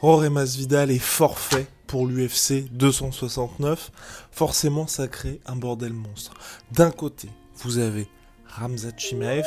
Jorge Masvidal est forfait pour l'UFC 269. Forcément, ça crée un bordel monstre. D'un côté, vous avez Ramzat Chimaev,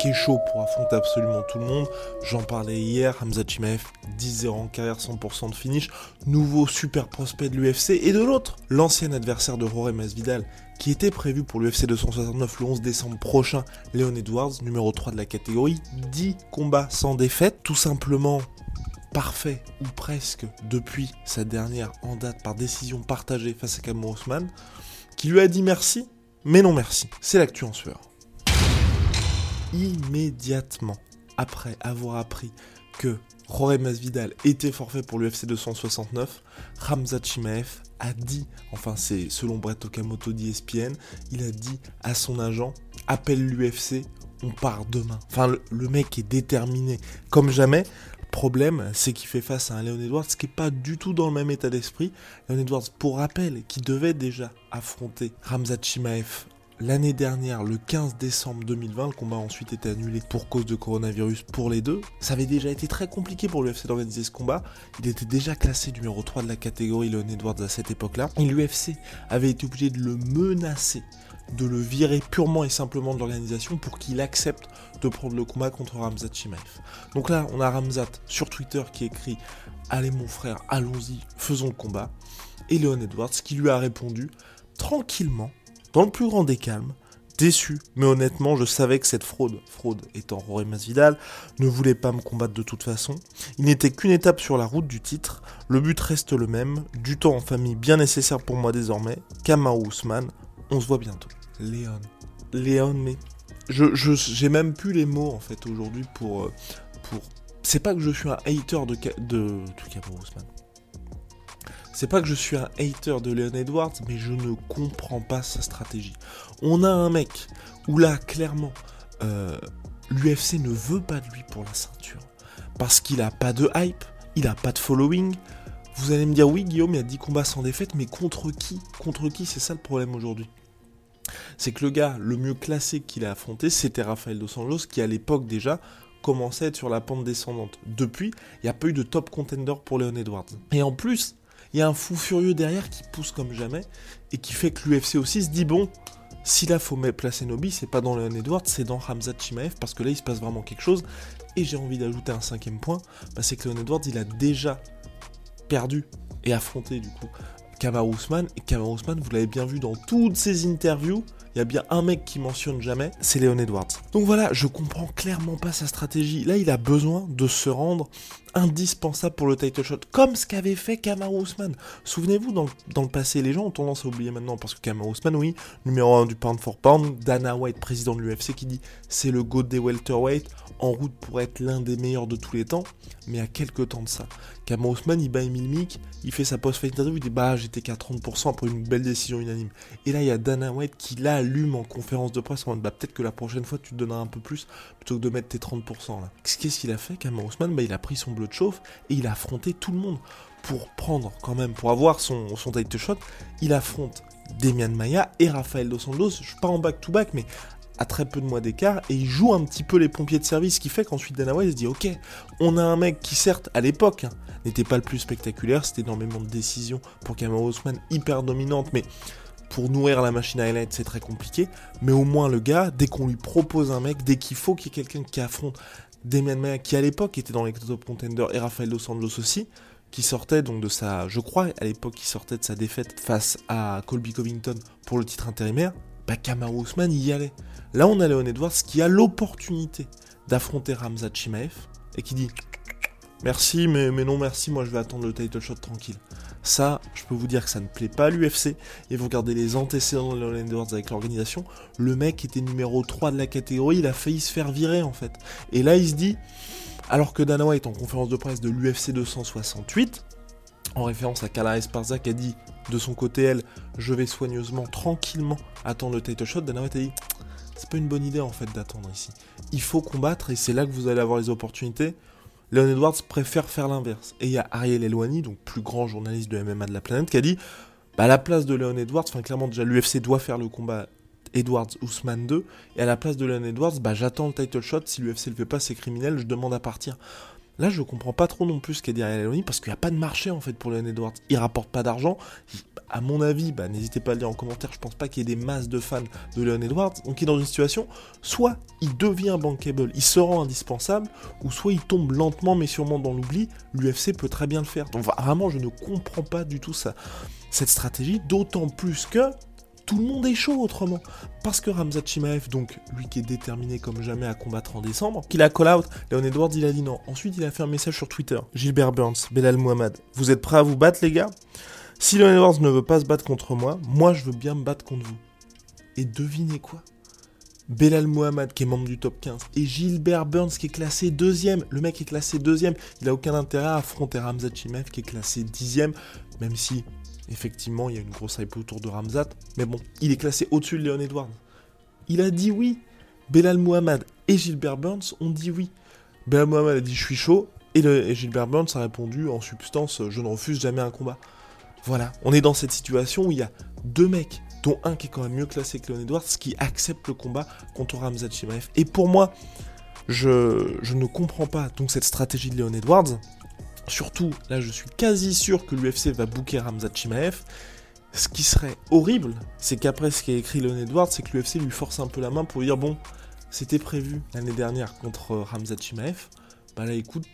qui est chaud pour affronter absolument tout le monde. J'en parlais hier, Hamza Chimaev, 10-0 en carrière, 100% de finish, nouveau super prospect de l'UFC. Et de l'autre, l'ancien adversaire de Jorge Masvidal, qui était prévu pour l'UFC 269 le 11 décembre prochain, Leon Edwards, numéro 3 de la catégorie, 10 combats sans défaite, tout simplement parfait ou presque depuis sa dernière en date par décision partagée face à Cameron Osman, qui lui a dit merci, mais non merci. C'est l'actu en sueur immédiatement après avoir appris que Jorge Masvidal était forfait pour l'UFC 269, Ramza Chimaev a dit, enfin c'est selon Brett Okamoto d'ESPN, il a dit à son agent, appelle l'UFC, on part demain. Enfin le, mec est déterminé comme jamais. Problème, c'est qu'il fait face à un Leon Edwards qui n'est pas du tout dans le même état d'esprit. Leon Edwards, pour rappel, qui devait déjà affronter Ramza Chimaev L'année dernière, le 15 décembre 2020, le combat a ensuite été annulé pour cause de coronavirus pour les deux. Ça avait déjà été très compliqué pour l'UFC d'organiser ce combat. Il était déjà classé numéro 3 de la catégorie Leon Edwards à cette époque-là. Et l'UFC avait été obligé de le menacer de le virer purement et simplement de l'organisation pour qu'il accepte de prendre le combat contre Ramzat Chimaev. Donc là, on a Ramzat sur Twitter qui écrit Allez mon frère, allons-y, faisons le combat. Et Leon Edwards qui lui a répondu tranquillement dans le plus grand des calmes, déçu, mais honnêtement, je savais que cette fraude, fraude étant Rory Masvidal, ne voulait pas me combattre de toute façon. Il n'était qu'une étape sur la route du titre. Le but reste le même, du temps en famille bien nécessaire pour moi désormais. Kamau Ousmane, on se voit bientôt. Léon. Léon, mais je j'ai même plus les mots en fait aujourd'hui pour euh, pour. C'est pas que je suis un hater de de. C'est pas que je suis un hater de Leon Edwards, mais je ne comprends pas sa stratégie. On a un mec où là, clairement, euh, l'UFC ne veut pas de lui pour la ceinture. Parce qu'il a pas de hype, il a pas de following. Vous allez me dire, oui, Guillaume, il y a 10 combats sans défaite, mais contre qui? Contre qui? C'est ça le problème aujourd'hui. C'est que le gars le mieux classé qu'il a affronté, c'était Rafael Dos Anjos, qui à l'époque déjà commençait à être sur la pente descendante. Depuis, il n'y a pas eu de top contender pour Leon Edwards. Et en plus, il y a un fou furieux derrière qui pousse comme jamais et qui fait que l'UFC aussi se dit bon, si là faut placer Nobi, c'est pas dans Leon Edwards, c'est dans Hamza Chimaev parce que là il se passe vraiment quelque chose. Et j'ai envie d'ajouter un cinquième point, bah, c'est que Leon Edwards il a déjà perdu et affronté du coup Kamar Ousmane. Et Kamar Ousmane, vous l'avez bien vu dans toutes ses interviews, il y a bien un mec qui mentionne jamais, c'est Leon Edwards. Donc voilà, je comprends clairement pas sa stratégie. Là, il a besoin de se rendre indispensable pour le title shot, comme ce qu'avait fait Kamaru Usman. Souvenez-vous, dans, le passé, les gens ont tendance à oublier maintenant, parce que Kamaru Usman, oui, numéro 1 du pound for pound, Dana White, président de l'UFC, qui dit c'est le GOAT des welterweight, en route pour être l'un des meilleurs de tous les temps, mais à quelques temps de ça. Kamaru Usman, il bat Emile Mick, il fait sa post-fight interview, il dit bah j'étais qu'à 30% après une belle décision unanime. Et là, il y a Dana White qui l'allume en conférence de presse en mode bah peut-être que la prochaine fois tu te donneras un peu plus, plutôt que de mettre tes 30% là. Qu'est-ce qu'il a fait, Kamaru Usman? Bah il a pris son de chauffe et il a affronté tout le monde pour prendre quand même, pour avoir son, son title shot. Il affronte Demian Maya et Rafael Dos Santos. Je pas en back-to-back, mais à très peu de mois d'écart et il joue un petit peu les pompiers de service, ce qui fait qu'ensuite Dana se dit ok, on a un mec qui certes à l'époque hein, n'était pas le plus spectaculaire, c'était énormément de décisions pour Kamau Osman hyper dominante, mais pour nourrir la machine à highlight c'est très compliqué, mais au moins le gars, dès qu'on lui propose un mec, dès qu'il faut qu'il y ait quelqu'un qui affronte Demian Maia, qui à l'époque était dans les top contenders, et Rafael Dos Anjos aussi, qui sortait donc de sa, je crois à l'époque, qui sortait de sa défaite face à Colby Covington pour le titre intérimaire, bah Kamaru y allait. Là on a Leon Edwards qui a l'opportunité d'affronter Ramzat Chimaev et qui dit merci mais, mais non merci, moi je vais attendre le title shot tranquille. Ça, je peux vous dire que ça ne plaît pas à l'UFC. Et vous regardez les antécédents de Leon Edwards avec l'organisation. Le mec était numéro 3 de la catégorie, il a failli se faire virer en fait. Et là, il se dit Alors que Dana White, en conférence de presse de l'UFC 268, en référence à Kala Esparza qui a dit de son côté, elle, je vais soigneusement, tranquillement attendre le title shot, Dana White a dit, c'est pas une bonne idée en fait d'attendre ici. Il faut combattre et c'est là que vous allez avoir les opportunités. Leon Edwards préfère faire l'inverse. Et il y a Ariel Elwani, donc plus grand journaliste de MMA de la planète, qui a dit bah, à la place de Leon Edwards, enfin clairement déjà l'UFC doit faire le combat Edwards Ousmane 2, et à la place de Leon Edwards, bah, j'attends le title shot, si l'UFC le fait pas, c'est criminel, je demande à partir. Là, je comprends pas trop non plus ce qu'est dit Ariel Elwani, parce qu'il n'y a pas de marché en fait pour Leon Edwards. Il rapporte pas d'argent. À mon avis, bah, n'hésitez pas à le dire en commentaire, je pense pas qu'il y ait des masses de fans de Leon Edwards. Donc il est dans une situation, soit il devient bankable, il se rend indispensable, ou soit il tombe lentement mais sûrement dans l'oubli. L'UFC peut très bien le faire. Donc vraiment, je ne comprends pas du tout ça cette stratégie, d'autant plus que tout le monde est chaud autrement. Parce que Ramzat Chimaev, donc lui qui est déterminé comme jamais à combattre en décembre, qu'il a call out, Leon Edwards il a dit non. Ensuite il a fait un message sur Twitter. Gilbert Burns, Belal Mohamed, vous êtes prêts à vous battre les gars? Si Leon Edwards ne veut pas se battre contre moi, moi je veux bien me battre contre vous. Et devinez quoi? Belal Mohamed qui est membre du top 15 et Gilbert Burns qui est classé deuxième. Le mec est classé deuxième. Il a aucun intérêt à affronter Ramzat Chimaev qui est classé dixième, même si Effectivement, il y a une grosse hype autour de Ramzat, mais bon, il est classé au-dessus de Leon Edwards. Il a dit oui. Belal Muhammad et Gilbert Burns ont dit oui. Belal Muhammad a dit je suis chaud, et, Gilbert Burns a répondu en substance je ne refuse jamais un combat. Voilà, on est dans cette situation où il y a deux mecs, dont un qui est quand même mieux classé que Leon Edwards, qui acceptent le combat contre Ramzat Chimaev. Et pour moi, je, je ne comprends pas donc cette stratégie de Leon Edwards. Surtout, là, je suis quasi sûr que l'UFC va booker Ramzat Chimaev. Ce qui serait horrible, c'est qu'après ce qu'a écrit Leon Edwards, c'est que l'UFC lui force un peu la main pour lui dire bon, c'était prévu l'année dernière contre Ramzat Chimaev. Bah là, écoute,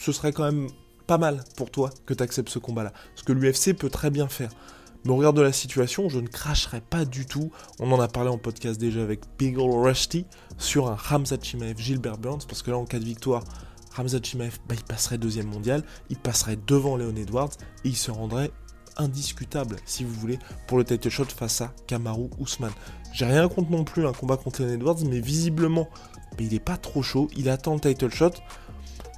ce serait quand même pas mal pour toi que tu acceptes ce combat-là. Ce que l'UFC peut très bien faire. Mais au regard de la situation, je ne cracherai pas du tout. On en a parlé en podcast déjà avec Big Ol' Rusty sur un Ramzat Chimaev Gilbert Burns, parce que là, en cas de victoire, Ramzat Chimaev, bah, il passerait deuxième mondial, il passerait devant Leon Edwards et il se rendrait indiscutable, si vous voulez, pour le title shot face à Kamaru Ousmane. J'ai rien contre non plus un combat contre Leon Edwards, mais visiblement, il est pas trop chaud, il attend le title shot.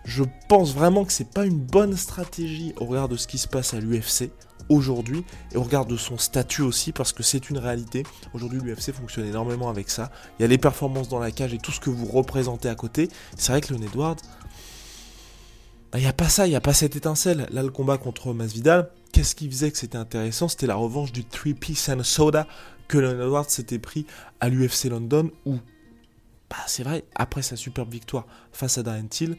Je pense vraiment que c'est pas une bonne stratégie au regard de ce qui se passe à l'UFC aujourd'hui et au regard de son statut aussi parce que c'est une réalité. Aujourd'hui l'UFC fonctionne énormément avec ça. Il y a les performances dans la cage et tout ce que vous représentez à côté. C'est vrai que Leon Edwards, il bah, n'y a pas ça, il n'y a pas cette étincelle. Là, le combat contre Masvidal, qu'est-ce qui faisait que c'était intéressant? C'était la revanche du 3-piece and soda que Leon Edwards s'était pris à l'UFC London où, bah, c'est vrai, après sa superbe victoire face à Darren Till,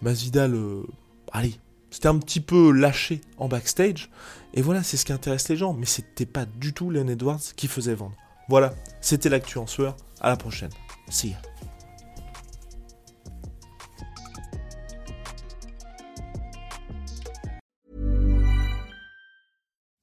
Masvidal, euh, allez, c'était un petit peu lâché en backstage. Et voilà, c'est ce qui intéresse les gens. Mais c'était pas du tout Leon Edwards qui faisait vendre. Voilà, c'était l'actu en sueur. À la prochaine. See ya.